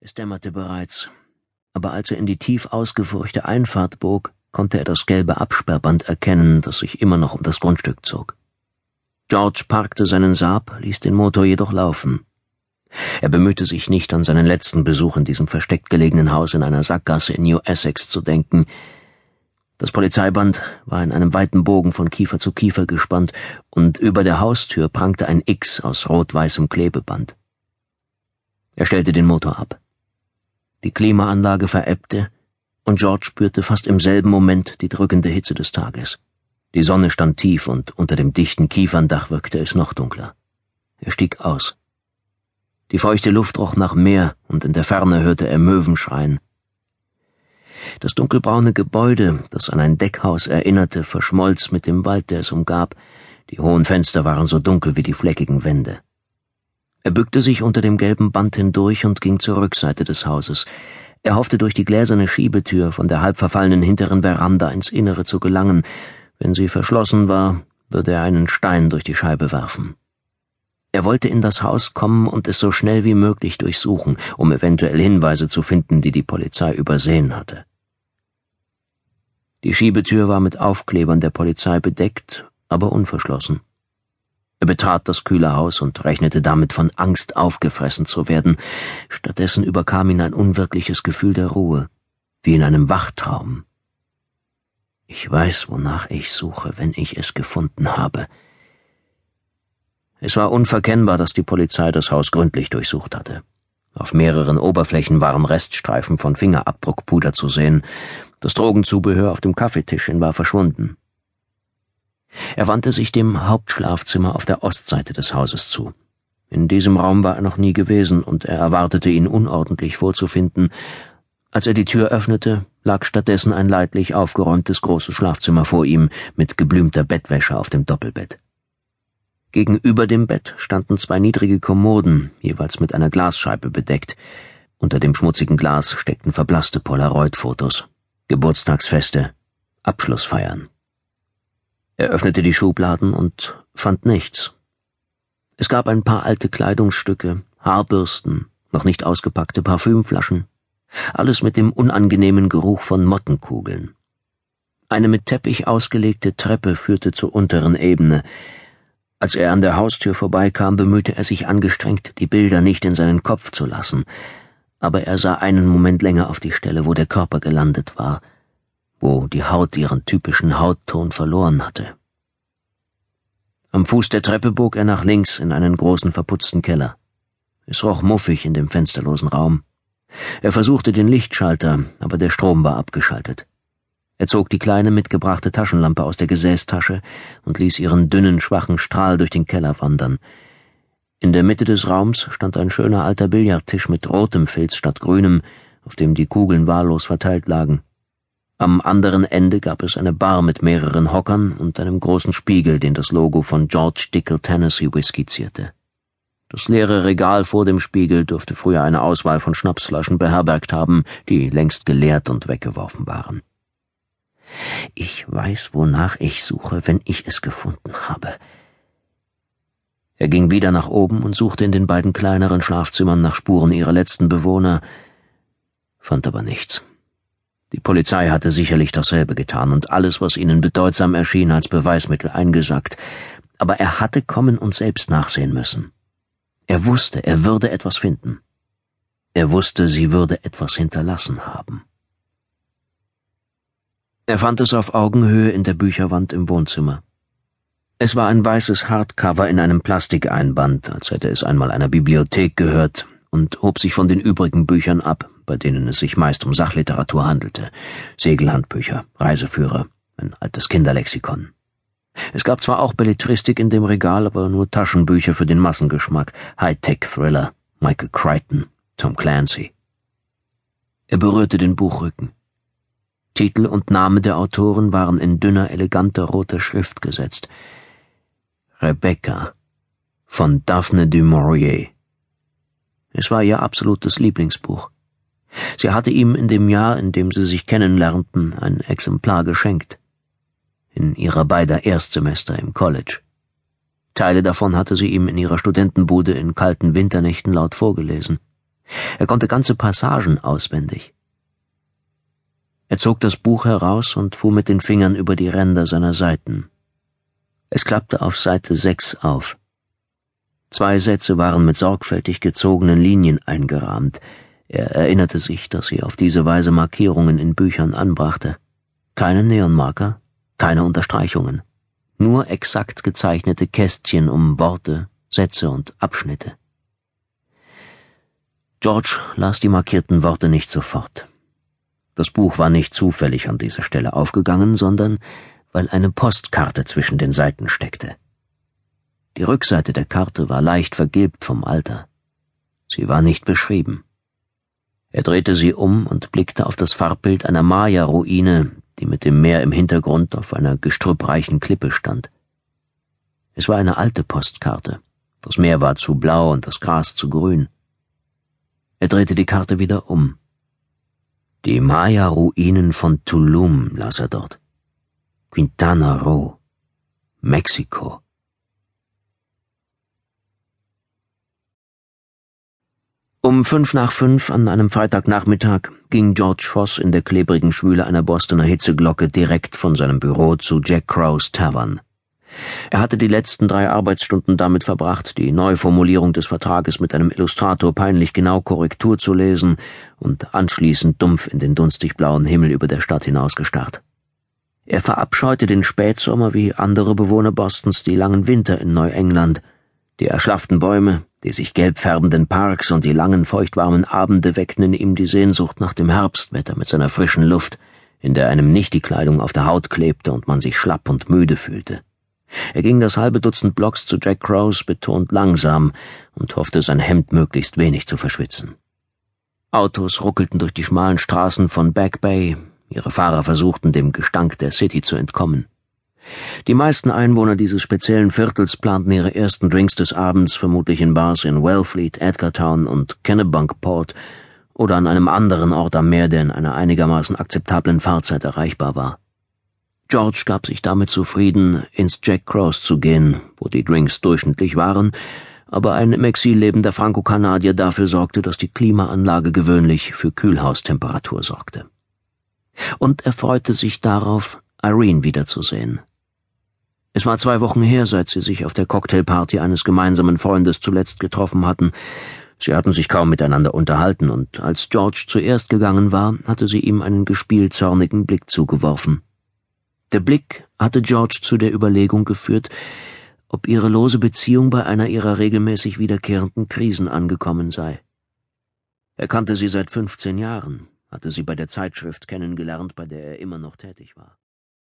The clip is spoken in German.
Es dämmerte bereits, aber als er in die tief ausgefurchte Einfahrt bog, konnte er das gelbe Absperrband erkennen, das sich immer noch um das Grundstück zog. George parkte seinen Saab, ließ den Motor jedoch laufen. Er bemühte sich nicht, an seinen letzten Besuch in diesem versteckt gelegenen Haus in einer Sackgasse in New Essex zu denken. Das Polizeiband war in einem weiten Bogen von Kiefer zu Kiefer gespannt, und über der Haustür prangte ein X aus rot-weißem Klebeband. Er stellte den Motor ab. Die Klimaanlage verebbte, und George spürte fast im selben Moment die drückende Hitze des Tages. Die Sonne stand tief und unter dem dichten Kieferndach wirkte es noch dunkler. Er stieg aus. Die feuchte Luft roch nach Meer und in der Ferne hörte er Möwen schreien. Das dunkelbraune Gebäude, das an ein Deckhaus erinnerte, verschmolz mit dem Wald, der es umgab. Die hohen Fenster waren so dunkel wie die fleckigen Wände. Er bückte sich unter dem gelben Band hindurch und ging zur Rückseite des Hauses. Er hoffte durch die gläserne Schiebetür von der halb verfallenen hinteren Veranda ins Innere zu gelangen. Wenn sie verschlossen war, würde er einen Stein durch die Scheibe werfen. Er wollte in das Haus kommen und es so schnell wie möglich durchsuchen, um eventuell Hinweise zu finden, die die Polizei übersehen hatte. Die Schiebetür war mit Aufklebern der Polizei bedeckt, aber unverschlossen. Er betrat das kühle Haus und rechnete damit von Angst aufgefressen zu werden. Stattdessen überkam ihn ein unwirkliches Gefühl der Ruhe, wie in einem Wachtraum. Ich weiß, wonach ich suche, wenn ich es gefunden habe. Es war unverkennbar, dass die Polizei das Haus gründlich durchsucht hatte. Auf mehreren Oberflächen waren Reststreifen von Fingerabdruckpuder zu sehen. Das Drogenzubehör auf dem Kaffeetischchen war verschwunden. Er wandte sich dem Hauptschlafzimmer auf der Ostseite des Hauses zu. In diesem Raum war er noch nie gewesen, und er erwartete ihn unordentlich vorzufinden. Als er die Tür öffnete, lag stattdessen ein leidlich aufgeräumtes großes Schlafzimmer vor ihm mit geblümter Bettwäsche auf dem Doppelbett. Gegenüber dem Bett standen zwei niedrige Kommoden, jeweils mit einer Glasscheibe bedeckt. Unter dem schmutzigen Glas steckten verblasste Polaroid-Fotos, Geburtstagsfeste, Abschlussfeiern. Er öffnete die Schubladen und fand nichts. Es gab ein paar alte Kleidungsstücke, Haarbürsten, noch nicht ausgepackte Parfümflaschen, alles mit dem unangenehmen Geruch von Mottenkugeln. Eine mit Teppich ausgelegte Treppe führte zur unteren Ebene. Als er an der Haustür vorbeikam, bemühte er sich angestrengt, die Bilder nicht in seinen Kopf zu lassen, aber er sah einen Moment länger auf die Stelle, wo der Körper gelandet war, wo die Haut ihren typischen Hautton verloren hatte. Am Fuß der Treppe bog er nach links in einen großen verputzten Keller. Es roch muffig in dem fensterlosen Raum. Er versuchte den Lichtschalter, aber der Strom war abgeschaltet. Er zog die kleine mitgebrachte Taschenlampe aus der Gesäßtasche und ließ ihren dünnen, schwachen Strahl durch den Keller wandern. In der Mitte des Raums stand ein schöner alter Billardtisch mit rotem Filz statt grünem, auf dem die Kugeln wahllos verteilt lagen. Am anderen Ende gab es eine Bar mit mehreren Hockern und einem großen Spiegel, den das Logo von George Dickel Tennessee Whisky zierte. Das leere Regal vor dem Spiegel dürfte früher eine Auswahl von Schnapsflaschen beherbergt haben, die längst geleert und weggeworfen waren. Ich weiß, wonach ich suche, wenn ich es gefunden habe. Er ging wieder nach oben und suchte in den beiden kleineren Schlafzimmern nach Spuren ihrer letzten Bewohner, fand aber nichts. Die Polizei hatte sicherlich dasselbe getan und alles, was ihnen bedeutsam erschien, als Beweismittel eingesackt, aber er hatte kommen und selbst nachsehen müssen. Er wusste, er würde etwas finden. Er wusste, sie würde etwas hinterlassen haben. Er fand es auf Augenhöhe in der Bücherwand im Wohnzimmer. Es war ein weißes Hardcover in einem Plastikeinband, als hätte es einmal einer Bibliothek gehört, und hob sich von den übrigen Büchern ab, bei denen es sich meist um Sachliteratur handelte. Segelhandbücher, Reiseführer, ein altes Kinderlexikon. Es gab zwar auch Belletristik in dem Regal, aber nur Taschenbücher für den Massengeschmack, Hightech-Thriller, Michael Crichton, Tom Clancy. Er berührte den Buchrücken. Titel und Name der Autoren waren in dünner, eleganter roter Schrift gesetzt. Rebecca von Daphne du Maurier. Es war ihr absolutes Lieblingsbuch. Sie hatte ihm in dem Jahr, in dem sie sich kennenlernten, ein Exemplar geschenkt. In ihrer beider Erstsemester im College. Teile davon hatte sie ihm in ihrer Studentenbude in kalten Winternächten laut vorgelesen. Er konnte ganze Passagen auswendig. Er zog das Buch heraus und fuhr mit den Fingern über die Ränder seiner Seiten. Es klappte auf Seite sechs auf. Zwei Sätze waren mit sorgfältig gezogenen Linien eingerahmt. Er erinnerte sich, dass sie auf diese Weise Markierungen in Büchern anbrachte. Keine Neonmarker, keine Unterstreichungen, nur exakt gezeichnete Kästchen um Worte, Sätze und Abschnitte. George las die markierten Worte nicht sofort. Das Buch war nicht zufällig an dieser Stelle aufgegangen, sondern weil eine Postkarte zwischen den Seiten steckte. Die Rückseite der Karte war leicht vergilbt vom Alter. Sie war nicht beschrieben. Er drehte sie um und blickte auf das Farbbild einer Maya-Ruine, die mit dem Meer im Hintergrund auf einer gestrüppreichen Klippe stand. Es war eine alte Postkarte. Das Meer war zu blau und das Gras zu grün. Er drehte die Karte wieder um. Die Maya-Ruinen von Tulum las er dort. Quintana Roo, Mexiko. Um fünf nach fünf an einem Freitagnachmittag ging George Voss in der klebrigen Schwüle einer Bostoner Hitzeglocke direkt von seinem Büro zu Jack Crows Tavern. Er hatte die letzten drei Arbeitsstunden damit verbracht, die Neuformulierung des Vertrages mit einem Illustrator peinlich genau Korrektur zu lesen und anschließend dumpf in den dunstig blauen Himmel über der Stadt hinausgestarrt. Er verabscheute den Spätsommer wie andere Bewohner Bostons die langen Winter in Neuengland, die erschlafften Bäume, die sich gelb färbenden Parks und die langen feuchtwarmen Abende weckten ihm die Sehnsucht nach dem Herbstwetter mit seiner frischen Luft, in der einem nicht die Kleidung auf der Haut klebte und man sich schlapp und müde fühlte. Er ging das halbe Dutzend Blocks zu Jack Crows betont langsam und hoffte, sein Hemd möglichst wenig zu verschwitzen. Autos ruckelten durch die schmalen Straßen von Back Bay, ihre Fahrer versuchten, dem Gestank der City zu entkommen. Die meisten Einwohner dieses speziellen Viertels planten ihre ersten Drinks des Abends vermutlich in Bars in Wellfleet, Edgartown und Kennebunkport oder an einem anderen Ort am Meer, der in einer einigermaßen akzeptablen Fahrzeit erreichbar war. George gab sich damit zufrieden, ins Jack Cross zu gehen, wo die Drinks durchschnittlich waren, aber ein im Exil lebender Franco-Kanadier dafür sorgte, dass die Klimaanlage gewöhnlich für Kühlhaustemperatur sorgte. Und er freute sich darauf, Irene wiederzusehen. Es war zwei Wochen her, seit sie sich auf der Cocktailparty eines gemeinsamen Freundes zuletzt getroffen hatten. Sie hatten sich kaum miteinander unterhalten, und als George zuerst gegangen war, hatte sie ihm einen gespielt zornigen Blick zugeworfen. Der Blick hatte George zu der Überlegung geführt, ob ihre lose Beziehung bei einer ihrer regelmäßig wiederkehrenden Krisen angekommen sei. Er kannte sie seit fünfzehn Jahren, hatte sie bei der Zeitschrift kennengelernt, bei der er immer noch tätig war.